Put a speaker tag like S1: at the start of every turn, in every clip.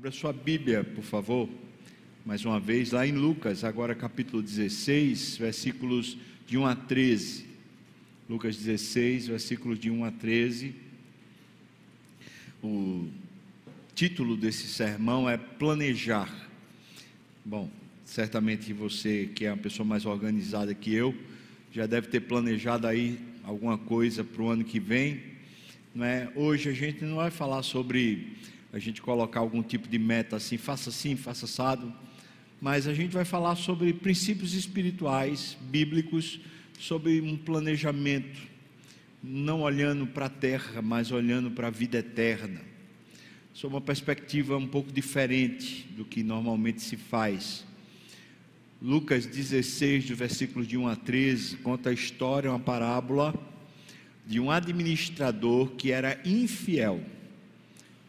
S1: Abra sua Bíblia, por favor, mais uma vez, lá em Lucas, agora capítulo 16, versículos de 1 a 13. Lucas 16, versículos de 1 a 13. O título desse sermão é Planejar. Bom, certamente você, que é uma pessoa mais organizada que eu, já deve ter planejado aí alguma coisa para o ano que vem. Não é? Hoje a gente não vai falar sobre a gente colocar algum tipo de meta assim, faça assim, faça assado, mas a gente vai falar sobre princípios espirituais, bíblicos, sobre um planejamento, não olhando para a terra, mas olhando para a vida eterna, sob uma perspectiva um pouco diferente do que normalmente se faz. Lucas 16, do versículo de 1 a 13, conta a história, uma parábola de um administrador que era infiel.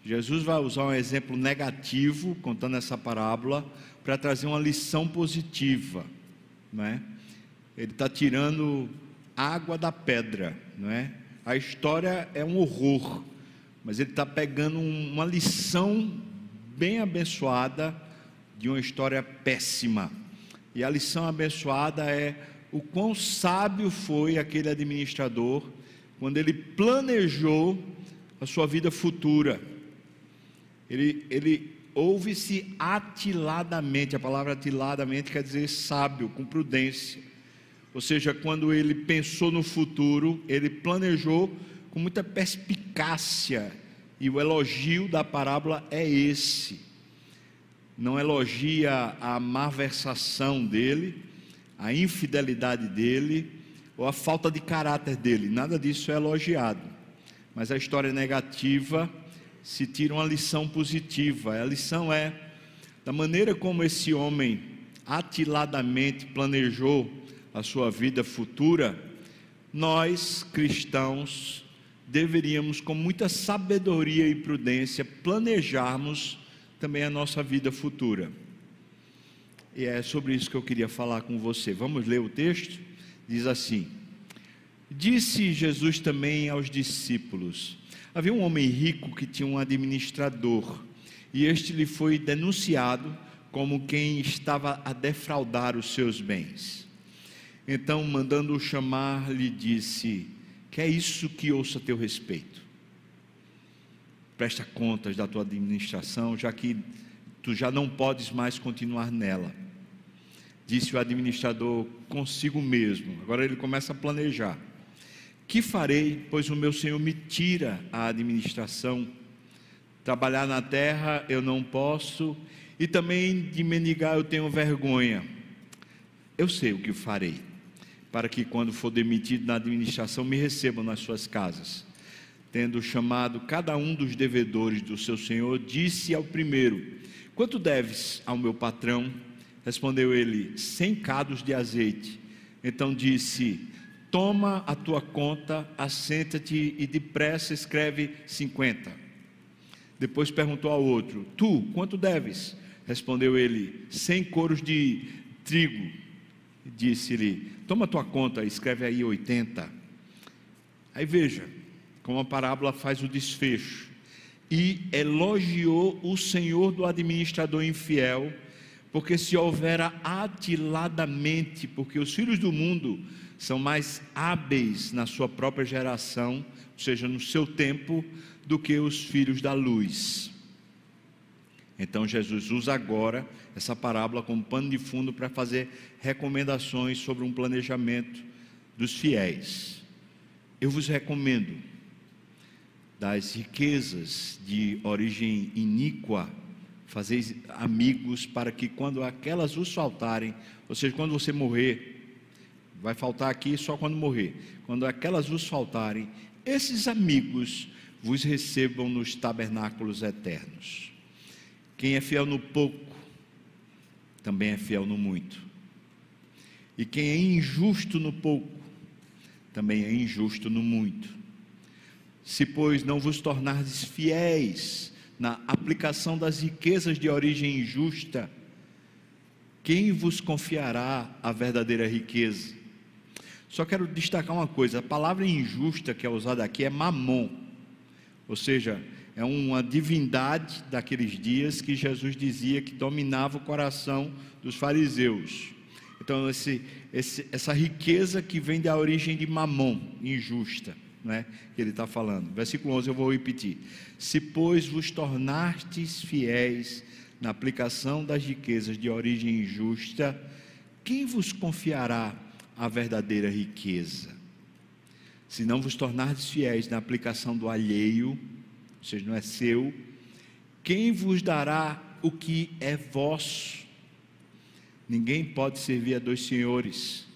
S1: Jesus vai usar um exemplo negativo, contando essa parábola, para trazer uma lição positiva, não é? Ele está tirando água da pedra, não é? A história é um horror, mas ele está pegando uma lição bem abençoada de uma história péssima. E a lição abençoada é o quão sábio foi aquele administrador quando ele planejou a sua vida futura. Ele, ele ouve-se atiladamente, a palavra atiladamente quer dizer sábio, com prudência. Ou seja, quando ele pensou no futuro, ele planejou com muita perspicácia, e o elogio da parábola é esse não elogia a malversação dele, a infidelidade dele ou a falta de caráter dele, nada disso é elogiado. Mas a história negativa se tira uma lição positiva. A lição é da maneira como esse homem atiladamente planejou a sua vida futura, nós cristãos deveríamos, com muita sabedoria e prudência, planejarmos também a nossa vida futura. E é sobre isso que eu queria falar com você. Vamos ler o texto? Diz assim: Disse Jesus também aos discípulos: Havia um homem rico que tinha um administrador, e este lhe foi denunciado como quem estava a defraudar os seus bens. Então, mandando-o chamar, lhe disse: Que é isso que ouço a teu respeito? presta contas da tua administração, já que tu já não podes mais continuar nela. Disse o administrador consigo mesmo. Agora ele começa a planejar. Que farei, pois o meu senhor me tira a administração? Trabalhar na terra eu não posso, e também de mendigar eu tenho vergonha. Eu sei o que farei, para que quando for demitido na administração me recebam nas suas casas tendo chamado cada um dos devedores do seu senhor, disse ao primeiro: Quanto deves ao meu patrão? Respondeu ele: Cem cados de azeite. Então disse: Toma a tua conta, assenta-te e depressa escreve cinquenta. Depois perguntou ao outro: Tu, quanto deves? Respondeu ele: Cem coros de trigo. Disse-lhe: Toma a tua conta, escreve aí oitenta. Aí veja, como a parábola faz o desfecho, e elogiou o senhor do administrador infiel, porque se houvera atiladamente, porque os filhos do mundo são mais hábeis na sua própria geração, ou seja, no seu tempo, do que os filhos da luz. Então Jesus usa agora essa parábola como pano de fundo para fazer recomendações sobre um planejamento dos fiéis. Eu vos recomendo das riquezas de origem iníqua, fazeis amigos para que quando aquelas vos faltarem, ou seja, quando você morrer, vai faltar aqui só quando morrer, quando aquelas vos faltarem, esses amigos vos recebam nos tabernáculos eternos. Quem é fiel no pouco, também é fiel no muito. E quem é injusto no pouco, também é injusto no muito. Se, pois, não vos tornardes fiéis na aplicação das riquezas de origem injusta, quem vos confiará a verdadeira riqueza? Só quero destacar uma coisa: a palavra injusta que é usada aqui é mamon, ou seja, é uma divindade daqueles dias que Jesus dizia que dominava o coração dos fariseus. Então, esse, esse, essa riqueza que vem da origem de mamon, injusta, né, que ele está falando. Versículo 11 eu vou repetir. Se, pois, vos tornastes fiéis na aplicação das riquezas de origem injusta, quem vos confiará a verdadeira riqueza? Se não vos tornardes fiéis na aplicação do alheio, ou seja, não é seu, quem vos dará o que é vosso? Ninguém pode servir a dois senhores,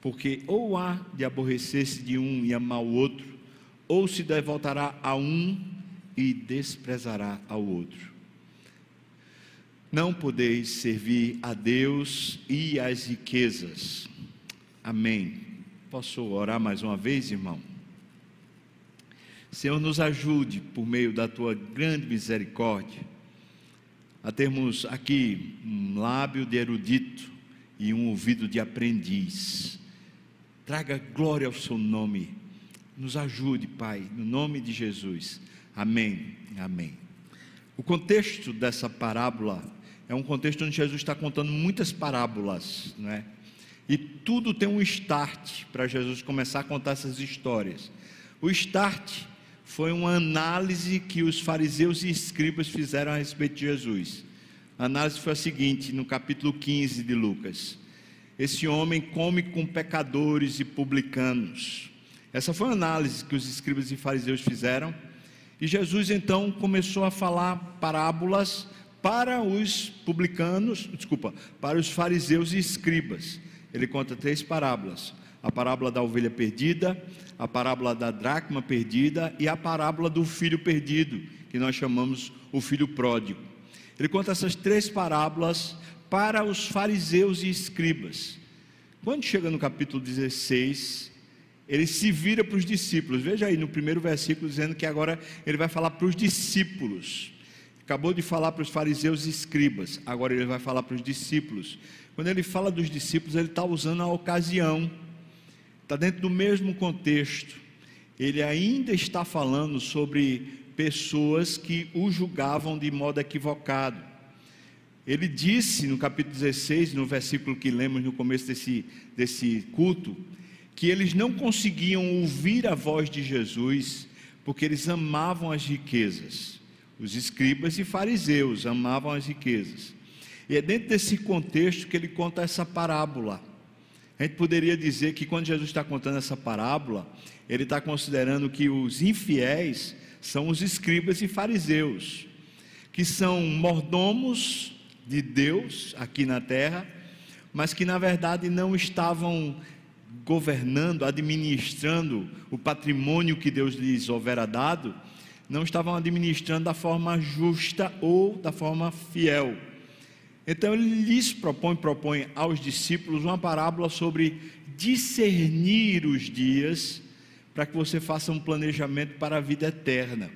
S1: porque ou há de aborrecer-se de um e amar o outro, ou se devotará a um e desprezará ao outro. Não podeis servir a Deus e às riquezas. Amém. Posso orar mais uma vez, irmão? Senhor, nos ajude por meio da tua grande misericórdia a termos aqui um lábio de erudito e um ouvido de aprendiz. Traga glória ao seu nome. Nos ajude, Pai, no nome de Jesus. Amém. Amém. O contexto dessa parábola é um contexto onde Jesus está contando muitas parábolas, não é? E tudo tem um start para Jesus começar a contar essas histórias. O start foi uma análise que os fariseus e escribas fizeram a respeito de Jesus. A análise foi a seguinte, no capítulo 15 de Lucas: Esse homem come com pecadores e publicanos. Essa foi a análise que os escribas e fariseus fizeram. E Jesus então começou a falar parábolas para os publicanos, desculpa, para os fariseus e escribas. Ele conta três parábolas: a parábola da ovelha perdida, a parábola da dracma perdida e a parábola do filho perdido, que nós chamamos o filho pródigo. Ele conta essas três parábolas para os fariseus e escribas. Quando chega no capítulo 16, ele se vira para os discípulos. Veja aí no primeiro versículo dizendo que agora ele vai falar para os discípulos. Acabou de falar para os fariseus e escribas, agora ele vai falar para os discípulos. Quando ele fala dos discípulos, ele está usando a ocasião está dentro do mesmo contexto. Ele ainda está falando sobre pessoas que o julgavam de modo equivocado. Ele disse no capítulo 16, no versículo que lemos no começo desse, desse culto, que eles não conseguiam ouvir a voz de Jesus porque eles amavam as riquezas. Os escribas e fariseus amavam as riquezas. E é dentro desse contexto que ele conta essa parábola a gente poderia dizer que quando Jesus está contando essa parábola, ele está considerando que os infiéis são os escribas e fariseus, que são mordomos de Deus aqui na terra, mas que na verdade não estavam governando, administrando o patrimônio que Deus lhes houvera dado, não estavam administrando da forma justa ou da forma fiel. Então ele lhes propõe, propõe aos discípulos uma parábola sobre discernir os dias para que você faça um planejamento para a vida eterna.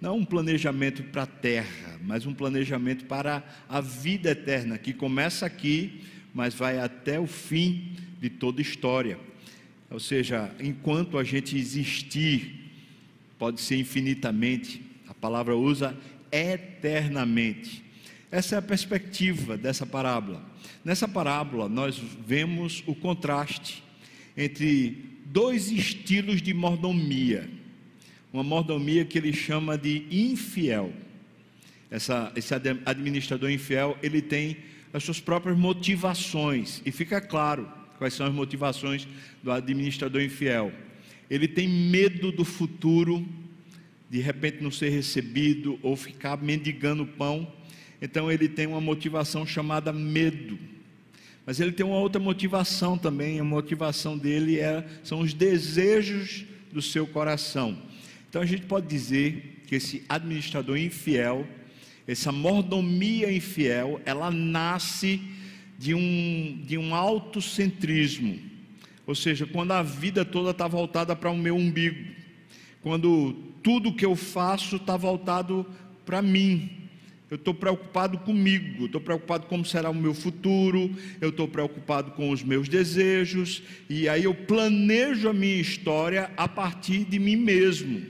S1: Não um planejamento para a terra, mas um planejamento para a vida eterna, que começa aqui, mas vai até o fim de toda história. Ou seja, enquanto a gente existir, pode ser infinitamente, a palavra usa eternamente. Essa é a perspectiva dessa parábola. Nessa parábola, nós vemos o contraste entre dois estilos de mordomia. Uma mordomia que ele chama de infiel. Essa, esse administrador infiel, ele tem as suas próprias motivações, e fica claro quais são as motivações do administrador infiel. Ele tem medo do futuro, de repente não ser recebido ou ficar mendigando pão então ele tem uma motivação chamada medo. Mas ele tem uma outra motivação também, a motivação dele é, são os desejos do seu coração. Então a gente pode dizer que esse administrador infiel, essa mordomia infiel, ela nasce de um, de um autocentrismo. Ou seja, quando a vida toda está voltada para o meu umbigo, quando tudo que eu faço está voltado para mim, eu estou preocupado comigo, estou preocupado como será o meu futuro, eu estou preocupado com os meus desejos, e aí eu planejo a minha história a partir de mim mesmo.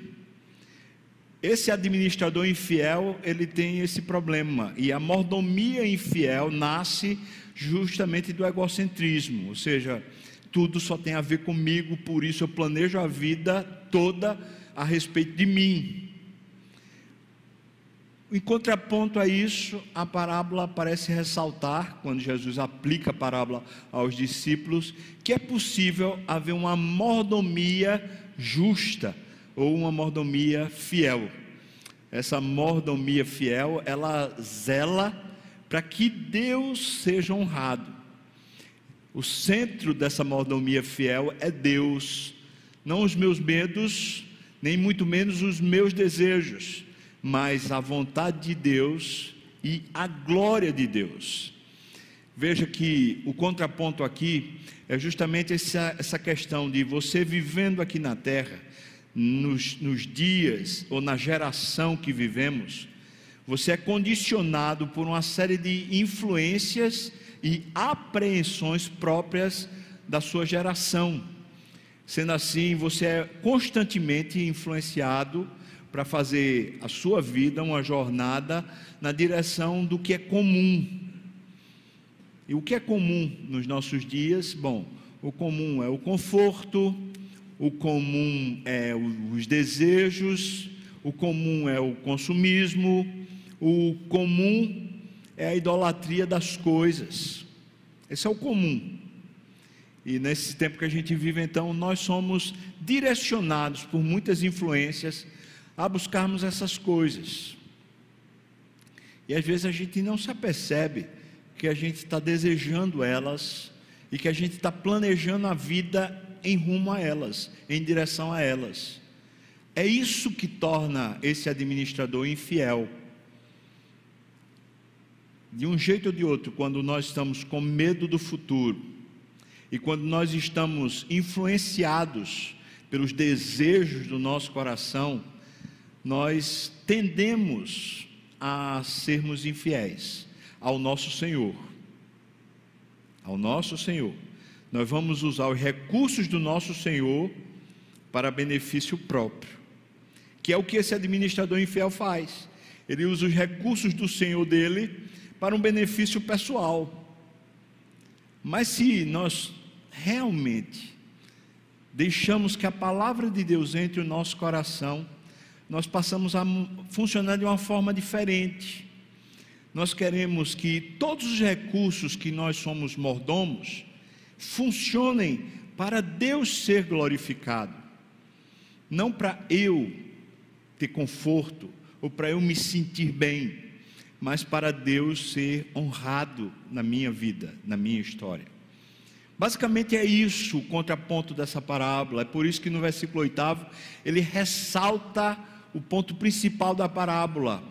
S1: esse administrador infiel, ele tem esse problema, e a mordomia infiel nasce justamente do egocentrismo, ou seja, tudo só tem a ver comigo, por isso eu planejo a vida toda a respeito de mim. Em contraponto a isso, a parábola parece ressaltar, quando Jesus aplica a parábola aos discípulos, que é possível haver uma mordomia justa ou uma mordomia fiel. Essa mordomia fiel, ela zela para que Deus seja honrado. O centro dessa mordomia fiel é Deus, não os meus medos, nem muito menos os meus desejos mas a vontade de Deus e a glória de Deus. Veja que o contraponto aqui é justamente essa, essa questão de você vivendo aqui na terra, nos, nos dias ou na geração que vivemos, você é condicionado por uma série de influências e apreensões próprias da sua geração. Sendo assim, você é constantemente influenciado para fazer a sua vida uma jornada na direção do que é comum. E o que é comum nos nossos dias? Bom, o comum é o conforto, o comum é os desejos, o comum é o consumismo, o comum é a idolatria das coisas. Esse é o comum. E nesse tempo que a gente vive, então, nós somos direcionados por muitas influências a buscarmos essas coisas. E às vezes a gente não se apercebe que a gente está desejando elas e que a gente está planejando a vida em rumo a elas, em direção a elas. É isso que torna esse administrador infiel. De um jeito ou de outro, quando nós estamos com medo do futuro e quando nós estamos influenciados pelos desejos do nosso coração, nós tendemos a sermos infiéis ao nosso Senhor. Ao nosso Senhor. Nós vamos usar os recursos do nosso Senhor para benefício próprio, que é o que esse administrador infiel faz. Ele usa os recursos do Senhor dele para um benefício pessoal. Mas se nós realmente deixamos que a palavra de Deus entre o nosso coração, nós passamos a funcionar de uma forma diferente. Nós queremos que todos os recursos que nós somos mordomos funcionem para Deus ser glorificado, não para eu ter conforto ou para eu me sentir bem, mas para Deus ser honrado na minha vida, na minha história. Basicamente é isso o contraponto dessa parábola, é por isso que no versículo 8 ele ressalta o ponto principal da parábola.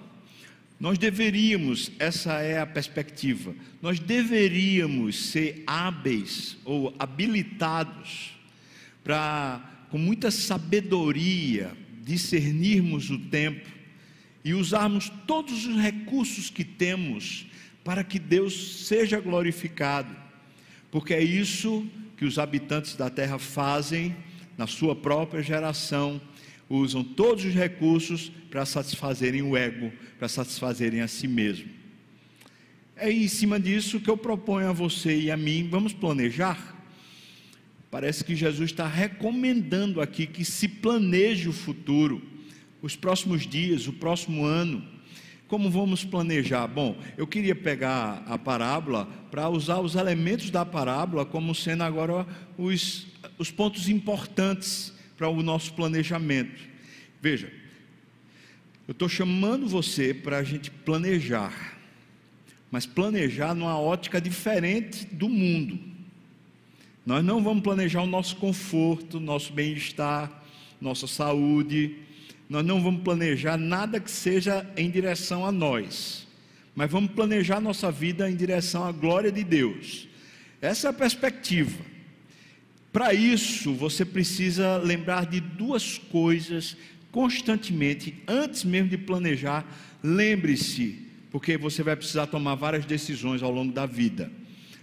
S1: Nós deveríamos, essa é a perspectiva, nós deveríamos ser hábeis ou habilitados para, com muita sabedoria, discernirmos o tempo e usarmos todos os recursos que temos para que Deus seja glorificado, porque é isso que os habitantes da terra fazem na sua própria geração usam todos os recursos para satisfazerem o ego, para satisfazerem a si mesmo. É em cima disso que eu proponho a você e a mim, vamos planejar? Parece que Jesus está recomendando aqui que se planeje o futuro, os próximos dias, o próximo ano. Como vamos planejar? Bom, eu queria pegar a parábola para usar os elementos da parábola como sendo agora os, os pontos importantes para o nosso planejamento. Veja, eu estou chamando você para a gente planejar, mas planejar numa ótica diferente do mundo. Nós não vamos planejar o nosso conforto, nosso bem-estar, nossa saúde, nós não vamos planejar nada que seja em direção a nós, mas vamos planejar nossa vida em direção à glória de Deus. Essa é a perspectiva. Para isso, você precisa lembrar de duas coisas constantemente, antes mesmo de planejar. Lembre-se, porque você vai precisar tomar várias decisões ao longo da vida.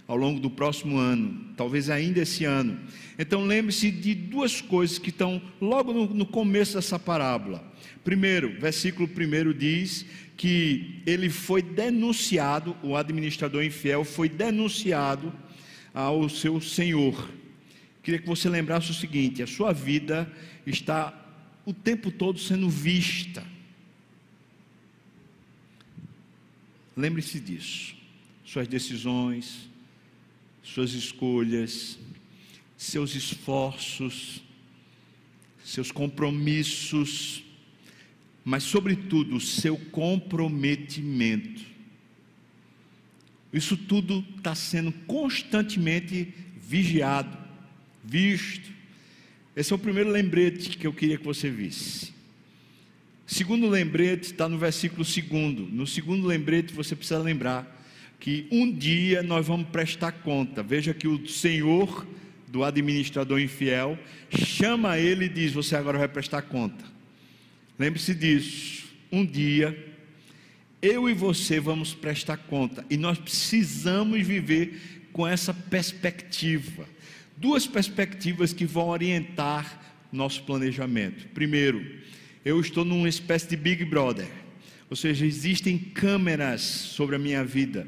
S1: ao longo do próximo ano, talvez ainda esse ano. Então lembre-se de duas coisas que estão logo no, no começo dessa parábola. Primeiro, versículo primeiro diz que ele foi denunciado, o administrador infiel foi denunciado ao seu senhor. Queria que você lembrasse o seguinte: a sua vida está o tempo todo sendo vista. Lembre-se disso. Suas decisões, suas escolhas, seus esforços, seus compromissos, mas, sobretudo, o seu comprometimento. Isso tudo está sendo constantemente vigiado, visto. Esse é o primeiro lembrete que eu queria que você visse. Segundo lembrete está no versículo segundo. No segundo lembrete você precisa lembrar que um dia nós vamos prestar conta. Veja que o Senhor do administrador infiel chama ele e diz: Você agora vai prestar conta. Lembre-se disso. Um dia eu e você vamos prestar conta e nós precisamos viver com essa perspectiva. Duas perspectivas que vão orientar nosso planejamento. Primeiro, eu estou numa espécie de Big Brother, ou seja, existem câmeras sobre a minha vida.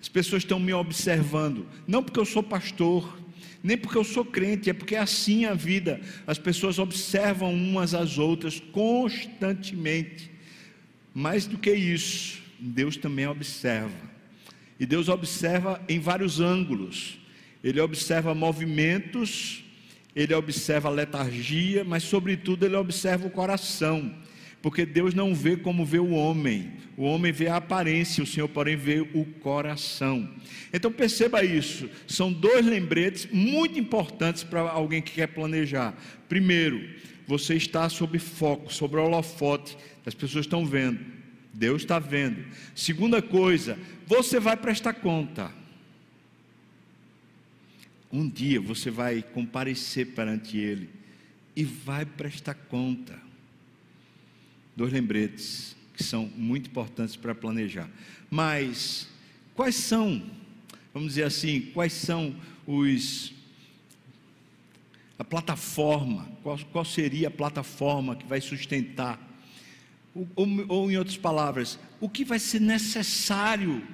S1: As pessoas estão me observando, não porque eu sou pastor, nem porque eu sou crente, é porque é assim a vida. As pessoas observam umas às outras constantemente. Mais do que isso, Deus também observa. E Deus observa em vários ângulos. Ele observa movimentos, ele observa letargia, mas sobretudo ele observa o coração porque Deus não vê como vê o homem, o homem vê a aparência, o Senhor, porém, vê o coração. Então perceba isso, são dois lembretes muito importantes para alguém que quer planejar. Primeiro, você está sob foco, sobre o holofote, as pessoas estão vendo, Deus está vendo. Segunda coisa, você vai prestar conta. Um dia você vai comparecer perante Ele e vai prestar conta dois lembretes que são muito importantes para planejar. Mas quais são, vamos dizer assim, quais são os a plataforma, qual, qual seria a plataforma que vai sustentar? Ou, ou, ou, em outras palavras, o que vai ser necessário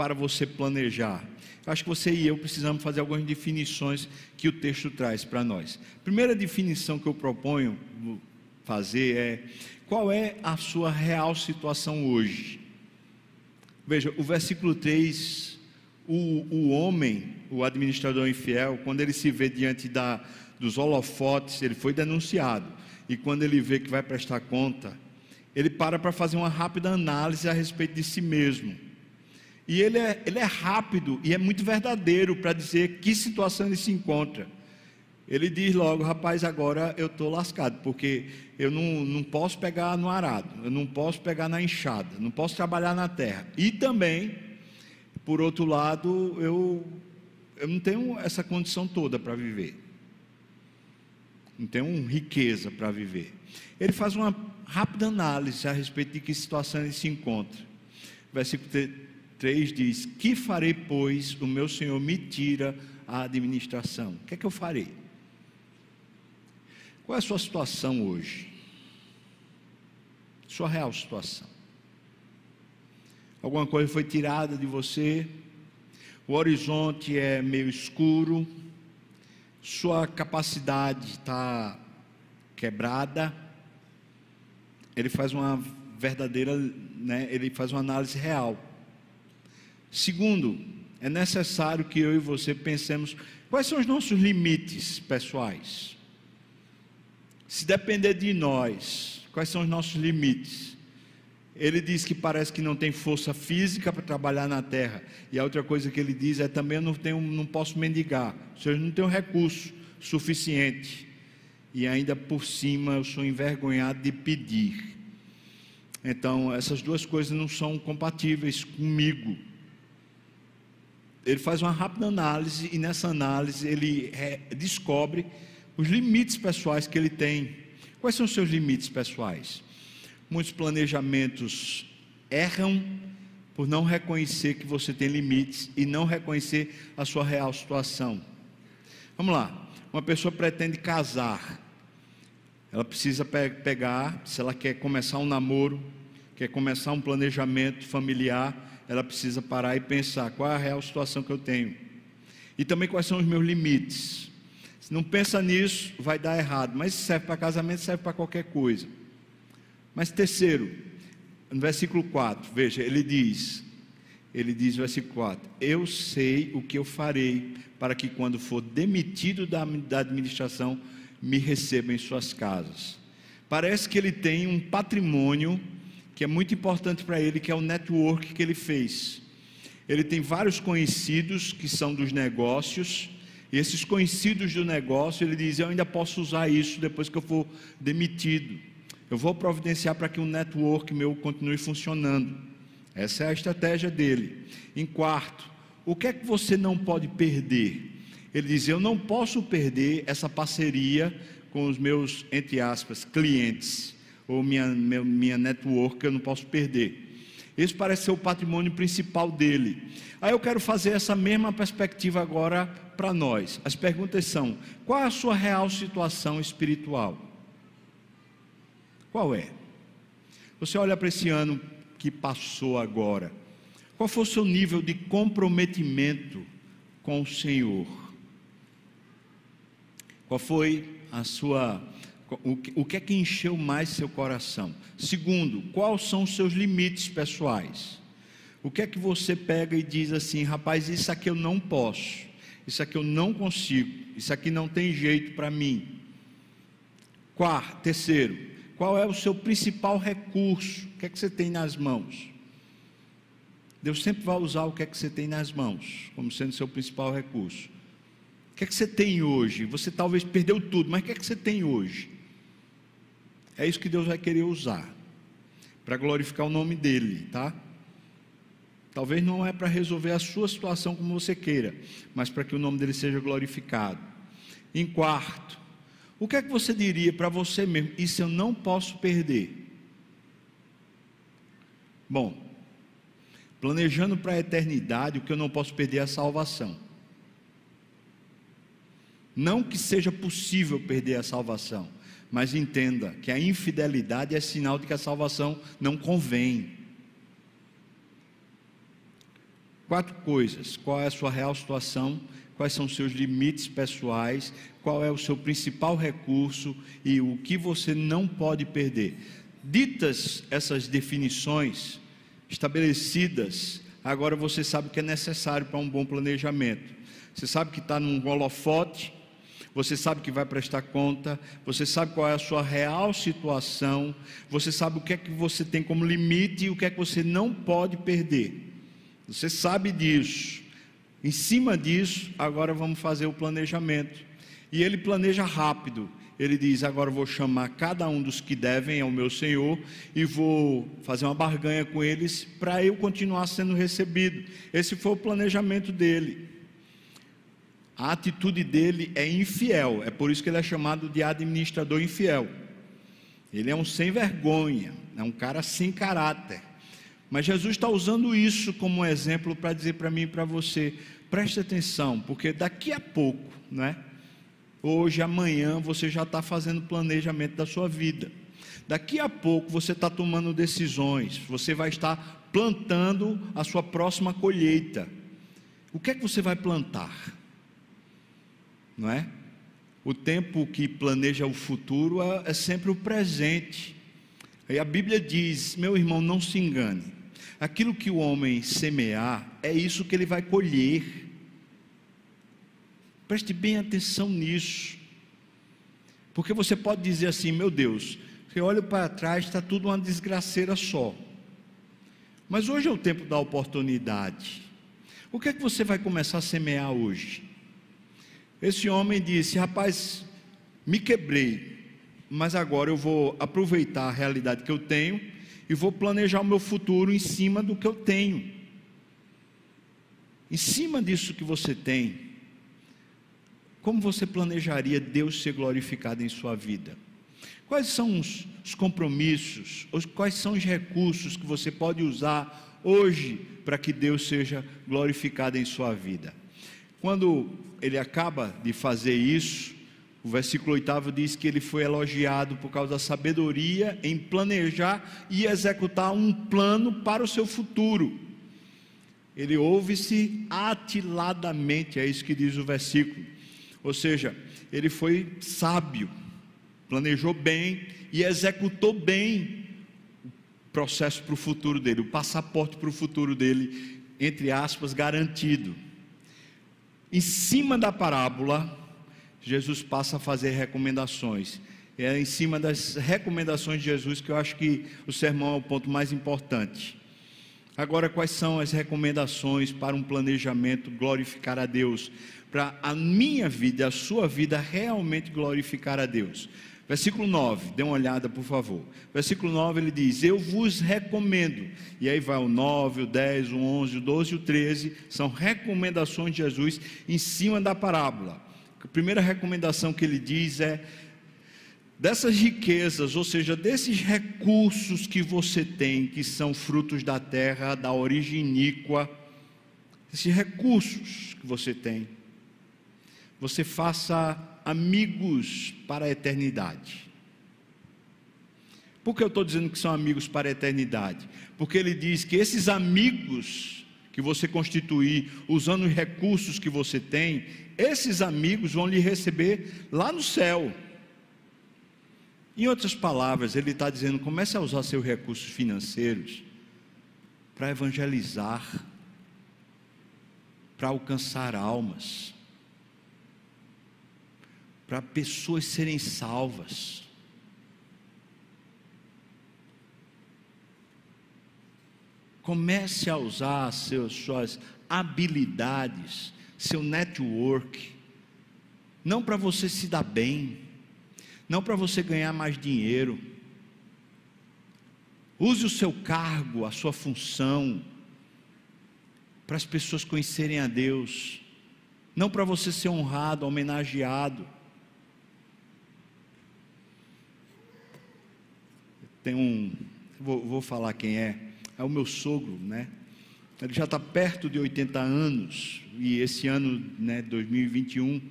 S1: para você planejar? Acho que você e eu precisamos fazer algumas definições que o texto traz para nós. Primeira definição que eu proponho fazer é qual é a sua real situação hoje? Veja, o versículo 3, o, o homem, o administrador infiel, quando ele se vê diante da, dos holofotes, ele foi denunciado, e quando ele vê que vai prestar conta, ele para para fazer uma rápida análise a respeito de si mesmo. E ele é, ele é rápido e é muito verdadeiro para dizer que situação ele se encontra ele diz logo: rapaz, agora eu estou lascado, porque eu não, não posso pegar no arado, eu não posso pegar na enxada, não posso trabalhar na terra. E também, por outro lado, eu, eu não tenho essa condição toda para viver, não tenho riqueza para viver. Ele faz uma rápida análise a respeito de que situação ele se encontra. Versículo 3 diz: Que farei, pois, o meu Senhor me tira a administração? O que é que eu farei? Qual é a sua situação hoje? Sua real situação. Alguma coisa foi tirada de você, o horizonte é meio escuro, sua capacidade está quebrada. Ele faz uma verdadeira, né, ele faz uma análise real. Segundo, é necessário que eu e você pensemos quais são os nossos limites pessoais. Se depender de nós, quais são os nossos limites? Ele diz que parece que não tem força física para trabalhar na terra. E a outra coisa que ele diz é também eu não, tenho, não posso mendigar. Ou seja, não tenho recurso suficiente. E ainda por cima eu sou envergonhado de pedir. Então, essas duas coisas não são compatíveis comigo. Ele faz uma rápida análise e nessa análise ele descobre os limites pessoais que ele tem. Quais são os seus limites pessoais? Muitos planejamentos erram por não reconhecer que você tem limites e não reconhecer a sua real situação. Vamos lá, uma pessoa pretende casar, ela precisa pe pegar, se ela quer começar um namoro, quer começar um planejamento familiar, ela precisa parar e pensar qual é a real situação que eu tenho e também quais são os meus limites. Se não pensa nisso, vai dar errado, mas serve para casamento, serve para qualquer coisa. Mas terceiro, no versículo 4, veja, ele diz, ele diz no versículo 4: Eu sei o que eu farei para que quando for demitido da, da administração, me recebam em suas casas. Parece que ele tem um patrimônio que é muito importante para ele, que é o network que ele fez. Ele tem vários conhecidos que são dos negócios, e esses conhecidos do negócio, ele diz: Eu ainda posso usar isso depois que eu for demitido. Eu vou providenciar para que o network meu continue funcionando. Essa é a estratégia dele. Em quarto, o que é que você não pode perder? Ele diz: Eu não posso perder essa parceria com os meus, entre aspas, clientes, ou minha, meu, minha network, eu não posso perder. Esse parece ser o patrimônio principal dele. Aí eu quero fazer essa mesma perspectiva agora para nós. As perguntas são: qual é a sua real situação espiritual? Qual é? Você olha para esse ano que passou agora. Qual foi o seu nível de comprometimento com o Senhor? Qual foi a sua o que é que encheu mais seu coração? Segundo, quais são os seus limites pessoais? O que é que você pega e diz assim, rapaz, isso aqui eu não posso, isso aqui eu não consigo, isso aqui não tem jeito para mim. Quarto, terceiro, qual é o seu principal recurso? O que é que você tem nas mãos? Deus sempre vai usar o que é que você tem nas mãos, como sendo seu principal recurso. O que é que você tem hoje? Você talvez perdeu tudo, mas o que é que você tem hoje? É isso que Deus vai querer usar para glorificar o nome dele, tá? Talvez não é para resolver a sua situação como você queira, mas para que o nome dele seja glorificado. Em quarto, o que é que você diria para você mesmo? Isso eu não posso perder. Bom, planejando para a eternidade, o que eu não posso perder é a salvação. Não que seja possível perder a salvação, mas entenda que a infidelidade é sinal de que a salvação não convém. Quatro coisas: qual é a sua real situação, quais são os seus limites pessoais, qual é o seu principal recurso e o que você não pode perder. Ditas essas definições estabelecidas, agora você sabe o que é necessário para um bom planejamento. Você sabe que está num holofote você sabe que vai prestar conta, você sabe qual é a sua real situação, você sabe o que é que você tem como limite e o que é que você não pode perder. Você sabe disso. Em cima disso, agora vamos fazer o planejamento. E ele planeja rápido. Ele diz: Agora vou chamar cada um dos que devem ao meu Senhor e vou fazer uma barganha com eles para eu continuar sendo recebido. Esse foi o planejamento dele a atitude dele é infiel, é por isso que ele é chamado de administrador infiel. Ele é um sem vergonha, é um cara sem caráter. Mas Jesus está usando isso como um exemplo para dizer para mim e para você: preste atenção, porque daqui a pouco, né? Hoje, amanhã, você já está fazendo planejamento da sua vida. Daqui a pouco você está tomando decisões, você vai estar plantando a sua próxima colheita. O que é que você vai plantar? Não é? O tempo que planeja o futuro é, é sempre o presente. Aí a Bíblia diz: meu irmão, não se engane. Aquilo que o homem semear, é isso que ele vai colher. Preste bem atenção nisso. Porque você pode dizer assim: meu Deus, você olha para trás, está tudo uma desgraceira só. Mas hoje é o tempo da oportunidade. O que é que você vai começar a semear hoje? Esse homem disse: Rapaz, me quebrei, mas agora eu vou aproveitar a realidade que eu tenho e vou planejar o meu futuro em cima do que eu tenho. Em cima disso que você tem, como você planejaria Deus ser glorificado em sua vida? Quais são os, os compromissos, os, quais são os recursos que você pode usar hoje para que Deus seja glorificado em sua vida. Quando ele acaba de fazer isso, o versículo 8 diz que ele foi elogiado por causa da sabedoria em planejar e executar um plano para o seu futuro. Ele ouve-se atiladamente, é isso que diz o versículo. Ou seja, ele foi sábio, planejou bem e executou bem o processo para o futuro dele, o passaporte para o futuro dele, entre aspas, garantido. Em cima da parábola, Jesus passa a fazer recomendações. É em cima das recomendações de Jesus que eu acho que o sermão é o ponto mais importante. Agora, quais são as recomendações para um planejamento glorificar a Deus? Para a minha vida, a sua vida realmente glorificar a Deus. Versículo 9, dê uma olhada, por favor. Versículo 9 ele diz: Eu vos recomendo. E aí vai o 9, o 10, o 11, o 12 e o 13. São recomendações de Jesus em cima da parábola. A primeira recomendação que ele diz é: dessas riquezas, ou seja, desses recursos que você tem, que são frutos da terra, da origem iníqua, esses recursos que você tem, você faça amigos para a eternidade. Por que eu estou dizendo que são amigos para a eternidade? Porque ele diz que esses amigos que você constituir usando os recursos que você tem, esses amigos vão lhe receber lá no céu. Em outras palavras, ele está dizendo: comece a usar seus recursos financeiros para evangelizar, para alcançar almas, para pessoas serem salvas. Comece a usar seus, suas habilidades, seu network, não para você se dar bem, não para você ganhar mais dinheiro. Use o seu cargo, a sua função, para as pessoas conhecerem a Deus, não para você ser honrado, homenageado. Tem um, vou, vou falar quem é, é o meu sogro, né? Ele já está perto de 80 anos e esse ano, né, 2021,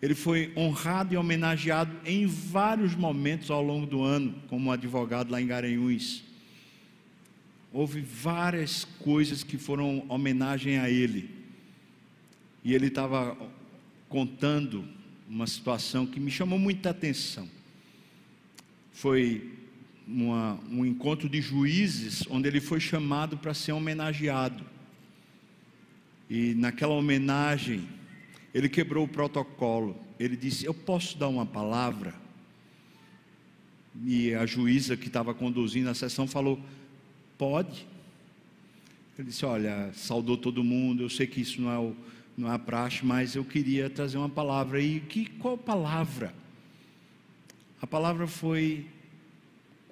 S1: ele foi honrado e homenageado em vários momentos ao longo do ano, como advogado lá em Garanhuns. Houve várias coisas que foram homenagem a ele. E ele estava contando uma situação que me chamou muita atenção. Foi uma, um encontro de juízes, onde ele foi chamado para ser homenageado. E naquela homenagem, ele quebrou o protocolo. Ele disse: Eu posso dar uma palavra? E a juíza que estava conduzindo a sessão falou: Pode. Ele disse: Olha, saudou todo mundo. Eu sei que isso não é, o, não é a praxe, mas eu queria trazer uma palavra. E que, qual palavra? A palavra foi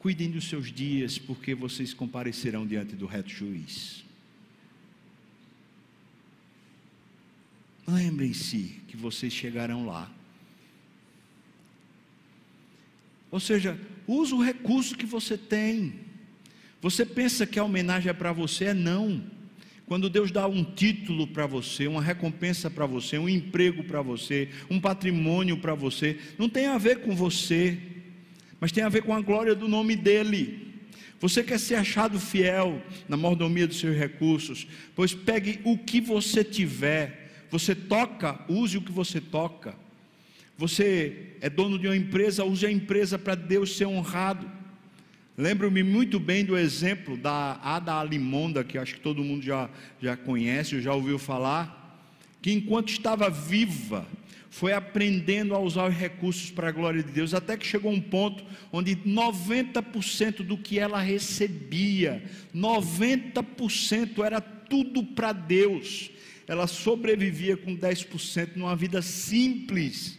S1: Cuidem dos seus dias, porque vocês comparecerão diante do reto juiz. Lembrem-se que vocês chegarão lá. Ou seja, use o recurso que você tem. Você pensa que a homenagem é para você? É não. Quando Deus dá um título para você, uma recompensa para você, um emprego para você, um patrimônio para você, não tem a ver com você mas tem a ver com a glória do nome dEle. Você quer ser achado fiel na mordomia dos seus recursos? Pois pegue o que você tiver. Você toca, use o que você toca. Você é dono de uma empresa, use a empresa para Deus ser honrado. Lembro-me muito bem do exemplo da Ada Alimonda, que acho que todo mundo já, já conhece, já ouviu falar, que enquanto estava viva, foi aprendendo a usar os recursos para a glória de Deus, até que chegou um ponto onde 90% do que ela recebia, 90% era tudo para Deus. Ela sobrevivia com 10% numa vida simples,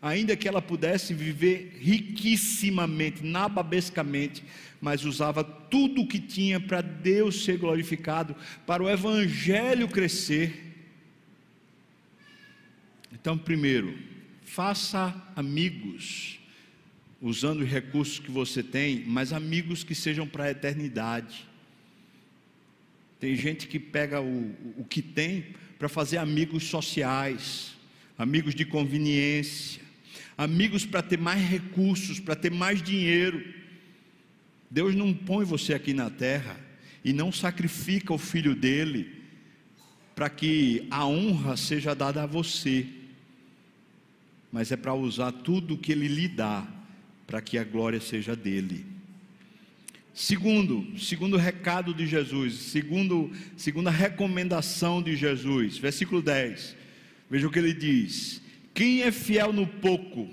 S1: ainda que ela pudesse viver riquissimamente, nababescamente, mas usava tudo o que tinha para Deus ser glorificado, para o evangelho crescer então, primeiro, faça amigos, usando os recursos que você tem, mas amigos que sejam para a eternidade. Tem gente que pega o, o que tem para fazer amigos sociais, amigos de conveniência, amigos para ter mais recursos, para ter mais dinheiro. Deus não põe você aqui na terra e não sacrifica o filho dele para que a honra seja dada a você, mas é para usar tudo que ele lhe dá para que a glória seja dele. Segundo, segundo recado de Jesus, segundo, segunda recomendação de Jesus, versículo 10. Veja o que ele diz: Quem é fiel no pouco,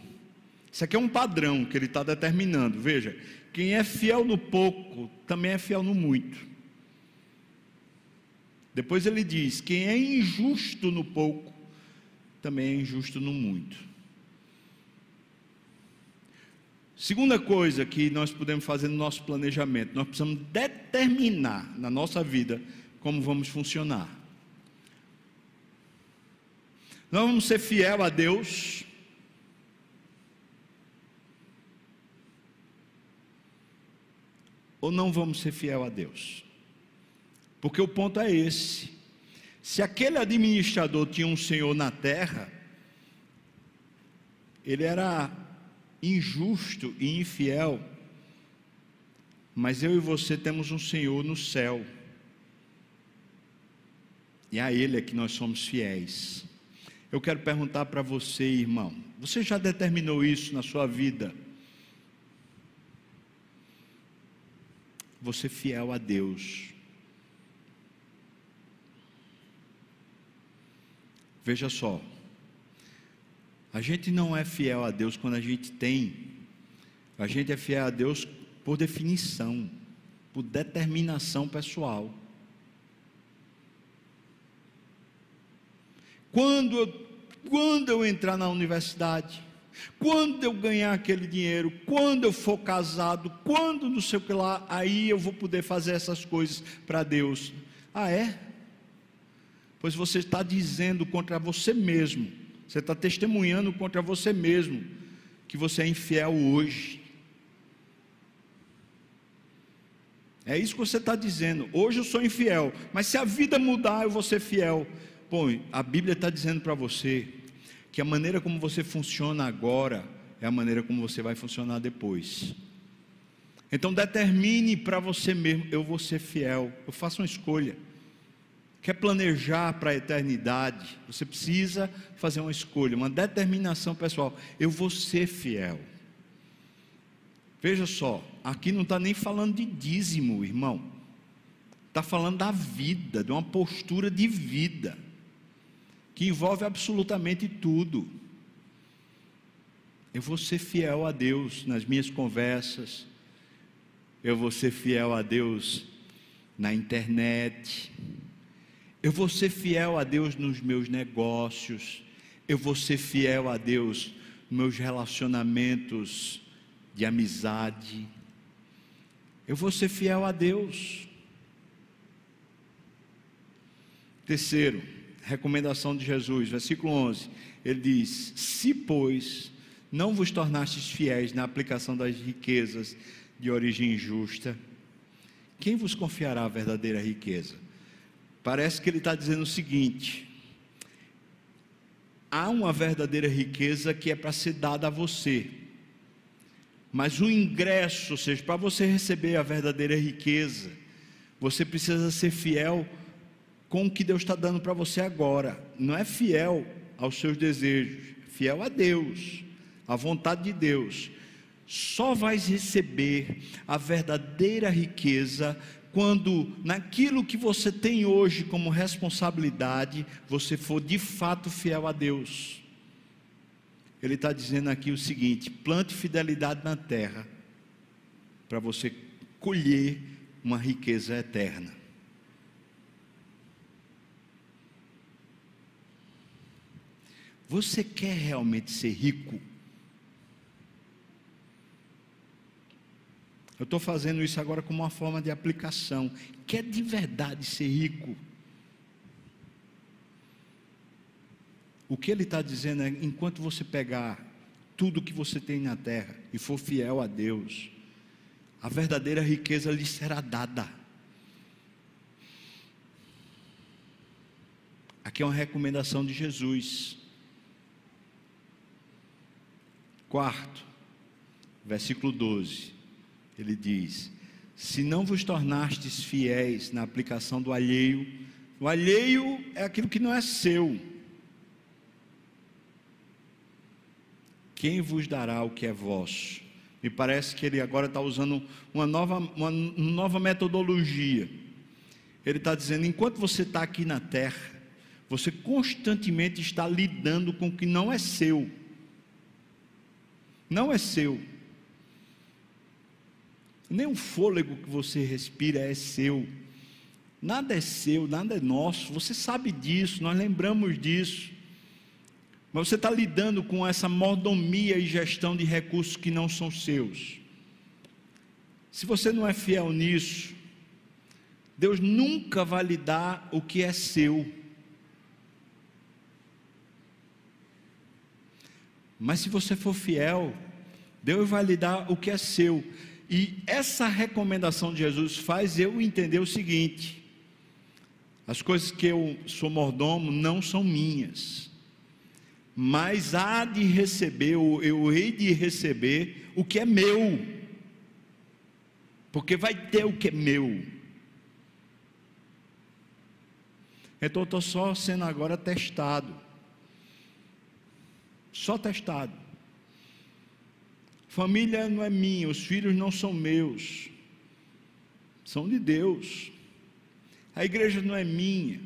S1: isso aqui é um padrão que ele está determinando. Veja, quem é fiel no pouco, também é fiel no muito. Depois ele diz: quem é injusto no pouco, também é injusto no muito. Segunda coisa que nós podemos fazer no nosso planejamento, nós precisamos determinar na nossa vida como vamos funcionar. Nós vamos ser fiel a Deus. Ou não vamos ser fiel a Deus? Porque o ponto é esse. Se aquele administrador tinha um senhor na terra, ele era injusto e infiel, mas eu e você temos um Senhor no céu, e a Ele é que nós somos fiéis. Eu quero perguntar para você, irmão: você já determinou isso na sua vida? Você fiel a Deus. Veja só, a gente não é fiel a Deus quando a gente tem, a gente é fiel a Deus por definição, por determinação pessoal. Quando eu, quando eu entrar na universidade, quando eu ganhar aquele dinheiro, quando eu for casado, quando não sei o que lá, aí eu vou poder fazer essas coisas para Deus. Ah, é? Pois você está dizendo contra você mesmo você está testemunhando contra você mesmo que você é infiel hoje. É isso que você está dizendo. Hoje eu sou infiel, mas se a vida mudar, eu vou ser fiel. Bom, a Bíblia está dizendo para você que a maneira como você funciona agora é a maneira como você vai funcionar depois. Então determine para você mesmo: eu vou ser fiel. Eu faço uma escolha quer planejar para a eternidade, você precisa fazer uma escolha, uma determinação pessoal. Eu vou ser fiel. Veja só, aqui não está nem falando de dízimo, irmão. Está falando da vida, de uma postura de vida, que envolve absolutamente tudo. Eu vou ser fiel a Deus nas minhas conversas, eu vou ser fiel a Deus na internet, eu vou ser fiel a Deus nos meus negócios. Eu vou ser fiel a Deus nos meus relacionamentos de amizade. Eu vou ser fiel a Deus. Terceiro, recomendação de Jesus, versículo 11. Ele diz: Se, pois, não vos tornastes fiéis na aplicação das riquezas de origem injusta, quem vos confiará a verdadeira riqueza? Parece que ele está dizendo o seguinte: há uma verdadeira riqueza que é para ser dada a você, mas o ingresso, ou seja, para você receber a verdadeira riqueza, você precisa ser fiel com o que Deus está dando para você agora, não é fiel aos seus desejos, fiel a Deus, à vontade de Deus. Só vais receber a verdadeira riqueza quando naquilo que você tem hoje como responsabilidade, você for de fato fiel a Deus. Ele está dizendo aqui o seguinte: plante fidelidade na terra, para você colher uma riqueza eterna. Você quer realmente ser rico? Eu estou fazendo isso agora como uma forma de aplicação. Quer de verdade ser rico? O que ele está dizendo é: enquanto você pegar tudo que você tem na terra e for fiel a Deus, a verdadeira riqueza lhe será dada. Aqui é uma recomendação de Jesus. Quarto, versículo 12, ele diz: Se não vos tornastes fiéis na aplicação do alheio, o alheio é aquilo que não é seu. Quem vos dará o que é vosso? Me parece que ele agora está usando uma nova, uma nova metodologia. Ele está dizendo: enquanto você está aqui na terra, você constantemente está lidando com o que não é seu. Não é seu. Nem o fôlego que você respira é seu. Nada é seu, nada é nosso. Você sabe disso, nós lembramos disso. Mas você está lidando com essa mordomia e gestão de recursos que não são seus. Se você não é fiel nisso, Deus nunca vai lhe dar o que é seu. Mas se você for fiel, Deus vai lhe dar o que é seu. E essa recomendação de Jesus faz eu entender o seguinte: as coisas que eu sou mordomo não são minhas mas há de receber, eu hei de receber o que é meu, porque vai ter o que é meu. Então eu estou só sendo agora testado, só testado. Família não é minha, os filhos não são meus, são de Deus. A igreja não é minha,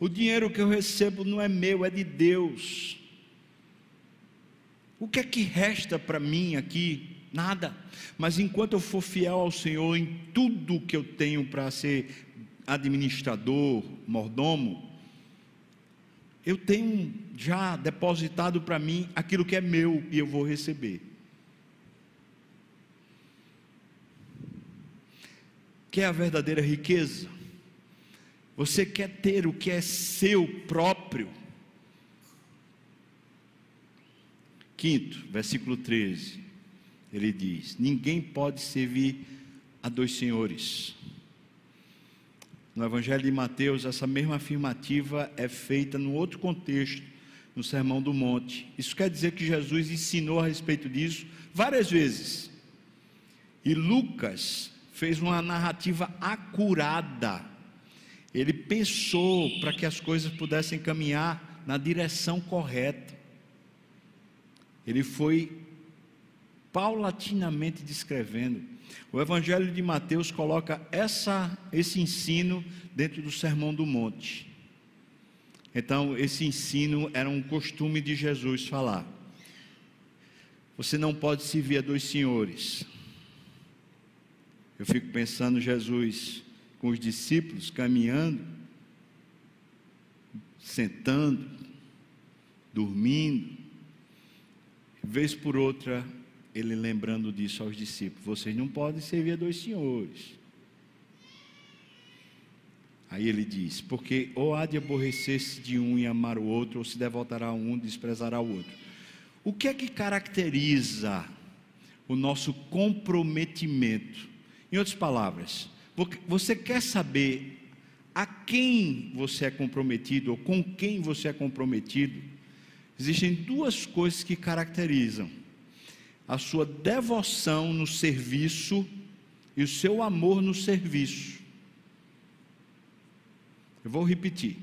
S1: o dinheiro que eu recebo não é meu, é de Deus. O que é que resta para mim aqui? Nada. Mas enquanto eu for fiel ao Senhor em tudo que eu tenho para ser administrador, mordomo, eu tenho já depositado para mim aquilo que é meu e eu vou receber. Que é a verdadeira riqueza? Você quer ter o que é seu próprio? Quinto, versículo 13, ele diz: Ninguém pode servir a dois senhores. No Evangelho de Mateus, essa mesma afirmativa é feita num outro contexto, no Sermão do Monte. Isso quer dizer que Jesus ensinou a respeito disso várias vezes. E Lucas fez uma narrativa acurada ele pensou para que as coisas pudessem caminhar na direção correta. Ele foi paulatinamente descrevendo. O Evangelho de Mateus coloca essa, esse ensino dentro do Sermão do Monte. Então, esse ensino era um costume de Jesus falar. Você não pode servir a dois senhores. Eu fico pensando, Jesus, com os discípulos caminhando, sentando, dormindo, vez por outra, ele lembrando disso aos discípulos: vocês não podem servir a dois senhores. Aí ele diz: porque ou há de aborrecer-se de um e amar o outro, ou se devotará a um e desprezará o outro. O que é que caracteriza o nosso comprometimento? Em outras palavras, você quer saber a quem você é comprometido ou com quem você é comprometido? Existem duas coisas que caracterizam a sua devoção no serviço e o seu amor no serviço. Eu vou repetir.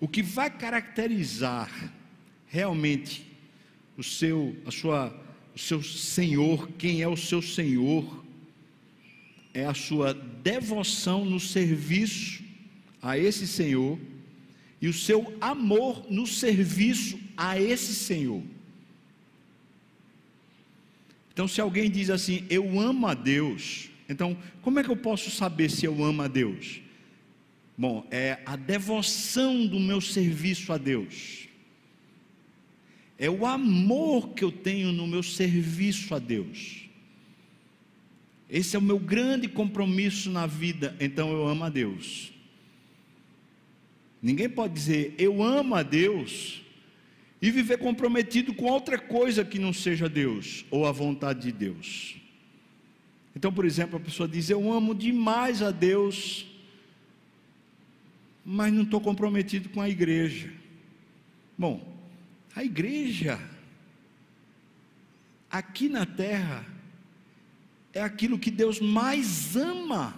S1: O que vai caracterizar realmente o seu, a sua, o seu Senhor, quem é o seu Senhor, é a sua devoção no serviço a esse Senhor e o seu amor no serviço a esse Senhor. Então, se alguém diz assim, eu amo a Deus, então, como é que eu posso saber se eu amo a Deus? Bom, é a devoção do meu serviço a Deus, é o amor que eu tenho no meu serviço a Deus. Esse é o meu grande compromisso na vida, então eu amo a Deus. Ninguém pode dizer eu amo a Deus e viver comprometido com outra coisa que não seja Deus ou a vontade de Deus. Então, por exemplo, a pessoa diz eu amo demais a Deus, mas não estou comprometido com a igreja. Bom, a igreja, aqui na terra, é aquilo que Deus mais ama,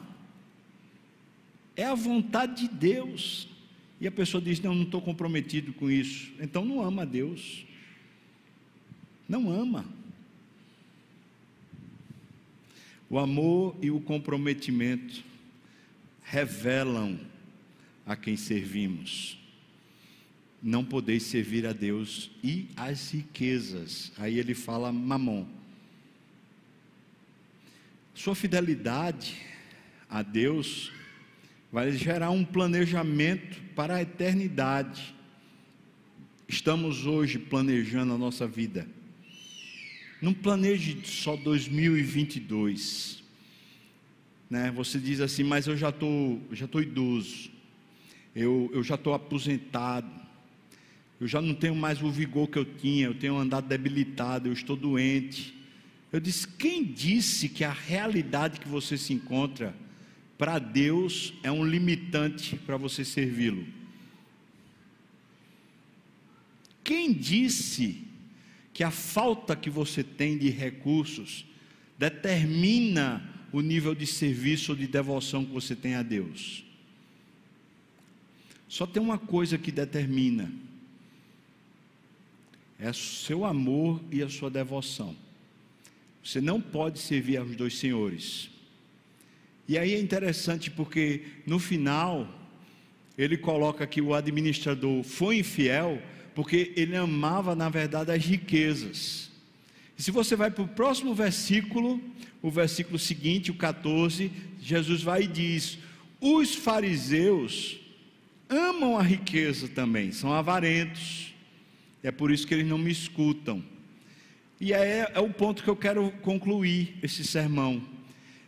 S1: é a vontade de Deus. E a pessoa diz: Não, não estou comprometido com isso. Então não ama a Deus. Não ama. O amor e o comprometimento revelam a quem servimos. Não podeis servir a Deus e as riquezas. Aí ele fala mamon. Sua fidelidade a Deus vai gerar um planejamento para a eternidade. Estamos hoje planejando a nossa vida. Não planeje só 2022. Né? Você diz assim, mas eu já tô, já estou idoso, eu, eu já estou aposentado, eu já não tenho mais o vigor que eu tinha, eu tenho andado debilitado, eu estou doente. Eu disse: quem disse que a realidade que você se encontra para Deus é um limitante para você servi-lo? Quem disse que a falta que você tem de recursos determina o nível de serviço ou de devoção que você tem a Deus? Só tem uma coisa que determina: é o seu amor e a sua devoção. Você não pode servir aos dois senhores. E aí é interessante porque no final ele coloca que o administrador foi infiel porque ele amava na verdade as riquezas. E se você vai para o próximo versículo, o versículo seguinte, o 14, Jesus vai e diz: os fariseus amam a riqueza também, são avarentos. É por isso que eles não me escutam. E é, é o ponto que eu quero concluir esse sermão.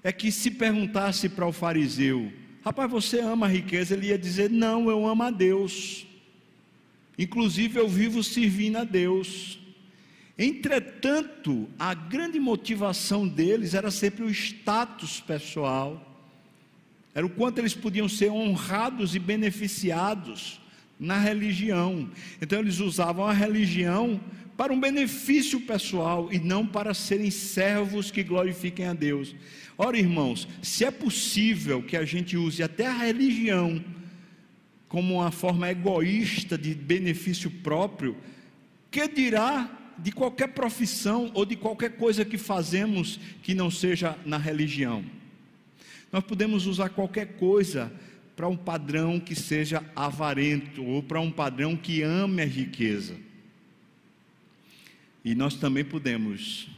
S1: É que se perguntasse para o fariseu, rapaz, você ama a riqueza? Ele ia dizer, não, eu amo a Deus. Inclusive eu vivo servindo a Deus. Entretanto, a grande motivação deles era sempre o status pessoal, era o quanto eles podiam ser honrados e beneficiados na religião. Então, eles usavam a religião para um benefício pessoal e não para serem servos que glorifiquem a Deus. Ora, irmãos, se é possível que a gente use até a religião como uma forma egoísta de benefício próprio, que dirá de qualquer profissão ou de qualquer coisa que fazemos que não seja na religião? Nós podemos usar qualquer coisa para um padrão que seja avarento ou para um padrão que ame a riqueza. E nós também podemos,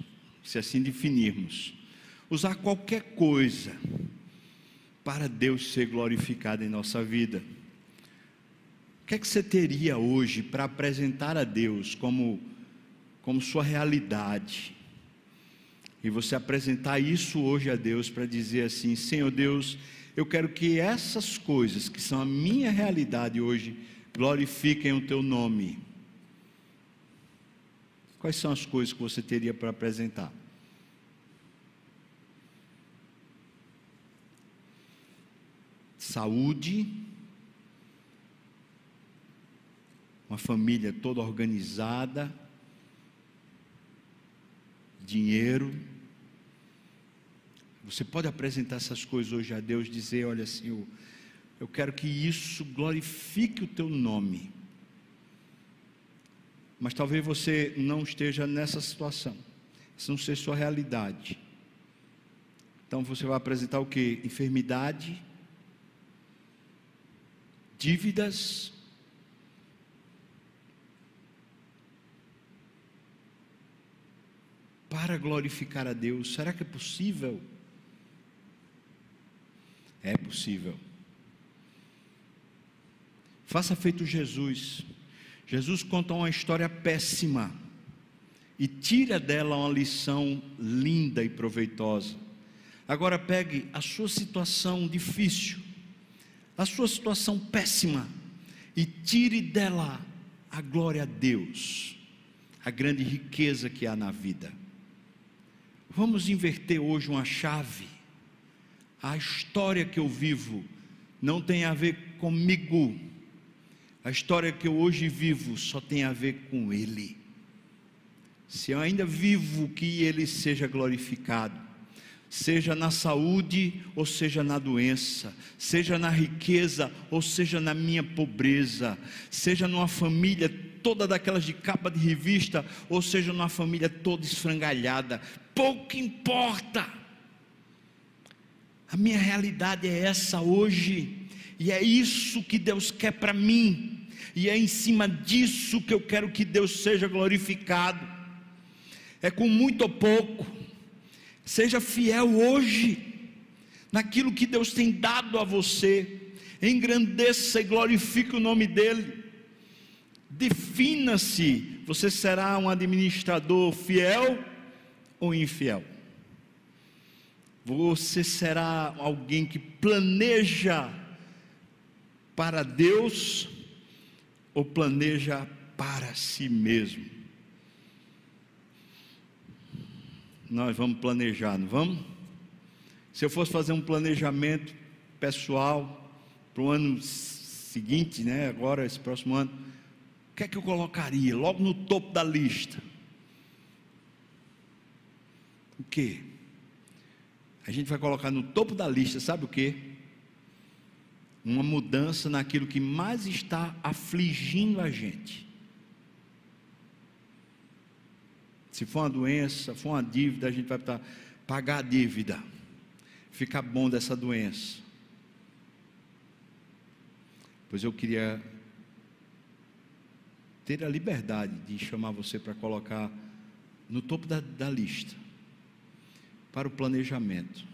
S1: se assim definirmos, usar qualquer coisa para Deus ser glorificado em nossa vida. O que é que você teria hoje para apresentar a Deus como, como sua realidade? E você apresentar isso hoje a Deus para dizer assim: Senhor Deus, eu quero que essas coisas que são a minha realidade hoje glorifiquem o teu nome. Quais são as coisas que você teria para apresentar? Saúde, uma família toda organizada, dinheiro. Você pode apresentar essas coisas hoje a Deus, dizer: Olha, Senhor, eu quero que isso glorifique o teu nome mas talvez você não esteja nessa situação. Isso não seja sua realidade. Então você vai apresentar o que? Enfermidade, dívidas, para glorificar a Deus. Será que é possível? É possível. Faça feito Jesus. Jesus conta uma história péssima e tira dela uma lição linda e proveitosa. Agora pegue a sua situação difícil, a sua situação péssima e tire dela a glória a Deus, a grande riqueza que há na vida. Vamos inverter hoje uma chave. A história que eu vivo não tem a ver comigo. A história que eu hoje vivo só tem a ver com Ele. Se eu ainda vivo, que Ele seja glorificado. Seja na saúde ou seja na doença, seja na riqueza ou seja na minha pobreza, seja numa família toda daquelas de capa de revista ou seja numa família toda esfrangalhada, pouco importa. A minha realidade é essa hoje, e é isso que Deus quer para mim, e é em cima disso que eu quero que Deus seja glorificado. É com muito ou pouco, Seja fiel hoje naquilo que Deus tem dado a você. Engrandeça e glorifique o nome dEle. Defina-se: você será um administrador fiel ou infiel? Você será alguém que planeja para Deus ou planeja para si mesmo? nós vamos planejar, não vamos? Se eu fosse fazer um planejamento pessoal para o ano seguinte, né, agora, esse próximo ano, o que é que eu colocaria logo no topo da lista? O que? A gente vai colocar no topo da lista, sabe o que? Uma mudança naquilo que mais está afligindo a gente. Se for uma doença, for uma dívida, a gente vai pagar a dívida. Fica bom dessa doença. Pois eu queria ter a liberdade de chamar você para colocar no topo da, da lista para o planejamento.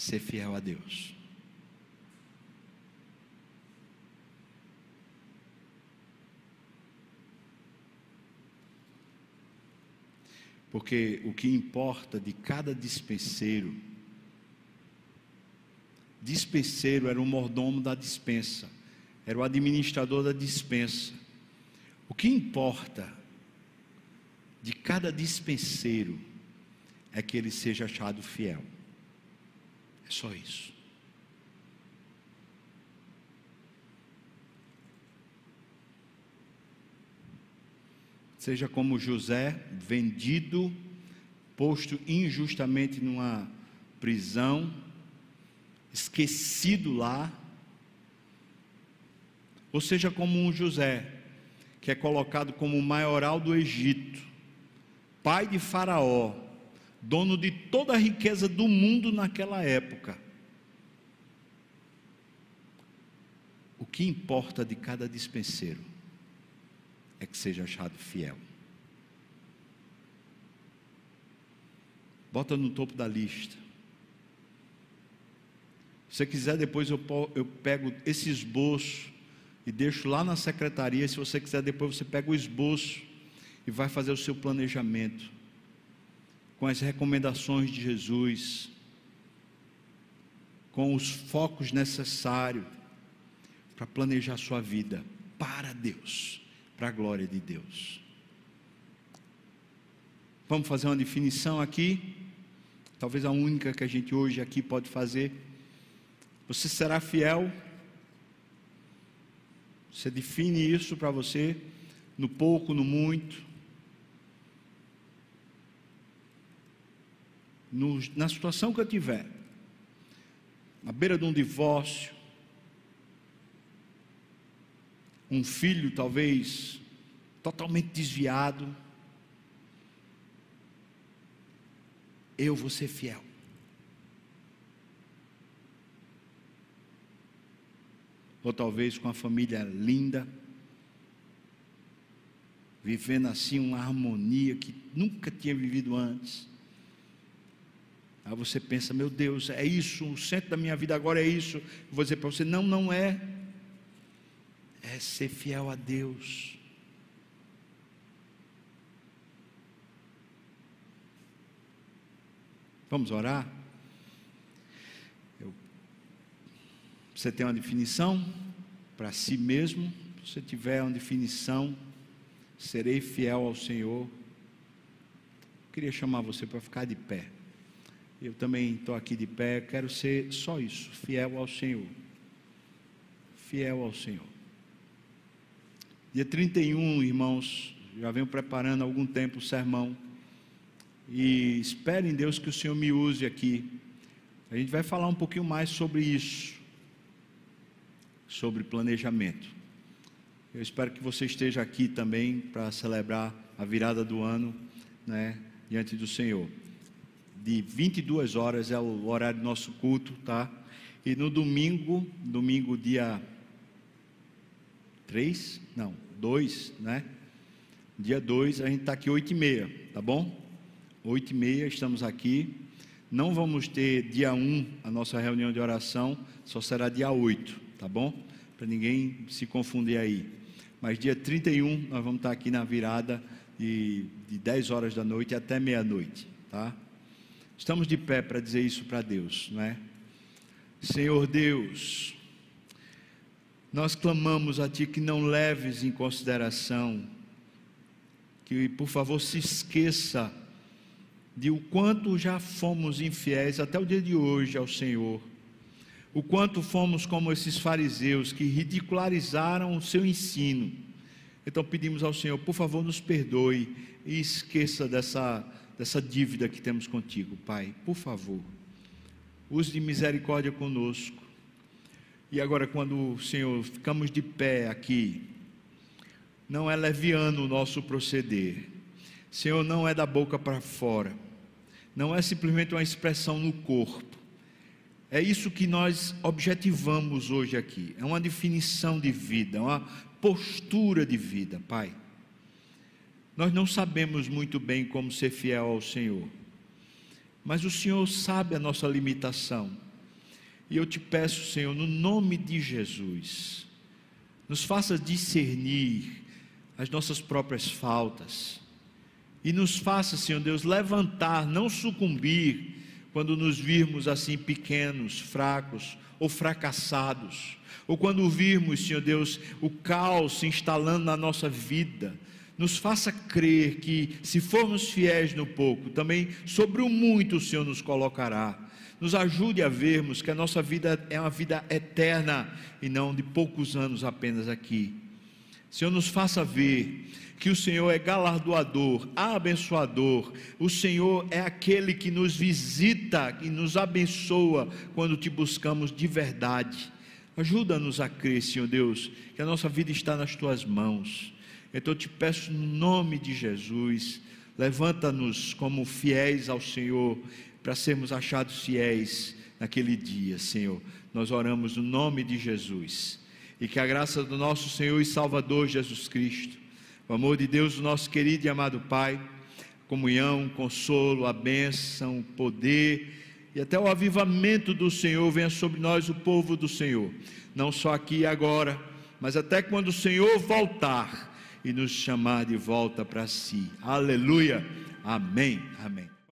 S1: Ser fiel a Deus. Porque o que importa de cada dispenseiro, dispenseiro era o mordomo da dispensa, era o administrador da dispensa. O que importa de cada dispenseiro é que ele seja achado fiel. É só isso. seja como José, vendido, posto injustamente numa prisão, esquecido lá, ou seja como um José, que é colocado como maioral do Egito, pai de Faraó, dono de toda a riqueza do mundo naquela época. O que importa de cada dispenseiro é que seja achado fiel. Bota no topo da lista. Se quiser, depois eu, eu pego esse esboço e deixo lá na secretaria. Se você quiser, depois você pega o esboço e vai fazer o seu planejamento com as recomendações de Jesus, com os focos necessários para planejar sua vida para Deus para a glória de Deus. Vamos fazer uma definição aqui, talvez a única que a gente hoje aqui pode fazer. Você será fiel? Você define isso para você, no pouco, no muito. No, na situação que eu tiver, na beira de um divórcio, um filho talvez totalmente desviado, eu vou ser fiel. Ou talvez com a família linda, vivendo assim uma harmonia que nunca tinha vivido antes. Aí você pensa, meu Deus, é isso, o centro da minha vida agora é isso. Eu vou dizer para você, não, não é é ser fiel a Deus. Vamos orar? Eu, você tem uma definição para si mesmo? Se você tiver uma definição, serei fiel ao Senhor. Eu queria chamar você para ficar de pé. Eu também estou aqui de pé, quero ser só isso, fiel ao Senhor. Fiel ao Senhor. Dia 31, irmãos, já venho preparando há algum tempo o sermão. E espero em Deus que o Senhor me use aqui. A gente vai falar um pouquinho mais sobre isso, sobre planejamento. Eu espero que você esteja aqui também para celebrar a virada do ano, né, diante do Senhor. De 22 horas é o horário do nosso culto, tá? E no domingo, domingo dia 3, não, 2, né? Dia 2, a gente está aqui 8 e meia, tá bom? 8 e meia, estamos aqui. Não vamos ter dia 1 a nossa reunião de oração, só será dia 8, tá bom? Para ninguém se confundir aí. Mas dia 31 nós vamos estar aqui na virada de, de 10 horas da noite até meia-noite, tá? Estamos de pé para dizer isso para Deus, não é? Senhor Deus, nós clamamos a Ti que não leves em consideração, que por favor se esqueça de o quanto já fomos infiéis até o dia de hoje ao Senhor, o quanto fomos como esses fariseus que ridicularizaram o seu ensino. Então pedimos ao Senhor, por favor, nos perdoe e esqueça dessa, dessa dívida que temos contigo, Pai, por favor. Use de misericórdia conosco. E agora, quando, Senhor, ficamos de pé aqui, não é leviano o nosso proceder, Senhor, não é da boca para fora, não é simplesmente uma expressão no corpo. É isso que nós objetivamos hoje aqui. É uma definição de vida, uma postura de vida, Pai. Nós não sabemos muito bem como ser fiel ao Senhor, mas o Senhor sabe a nossa limitação. E eu te peço, Senhor, no nome de Jesus, nos faça discernir as nossas próprias faltas e nos faça, Senhor Deus, levantar, não sucumbir quando nos virmos assim pequenos, fracos ou fracassados, ou quando virmos, Senhor Deus, o caos se instalando na nossa vida. Nos faça crer que, se formos fiéis no pouco, também sobre o muito o Senhor nos colocará. Nos ajude a vermos que a nossa vida é uma vida eterna e não de poucos anos apenas aqui. Senhor, nos faça ver que o Senhor é galardoador, abençoador. O Senhor é aquele que nos visita e nos abençoa quando te buscamos de verdade. Ajuda-nos a crer, Senhor Deus, que a nossa vida está nas tuas mãos. Então eu te peço no nome de Jesus, levanta-nos como fiéis ao Senhor, para sermos achados fiéis naquele dia, Senhor. Nós oramos no nome de Jesus. E que a graça do nosso Senhor e Salvador Jesus Cristo o amor de Deus, o nosso querido e amado Pai, comunhão, consolo, a bênção, poder e até o avivamento do Senhor venha sobre nós, o povo do Senhor, não só aqui e agora, mas até quando o Senhor voltar e nos chamar de volta para si. Aleluia. Amém. Amém.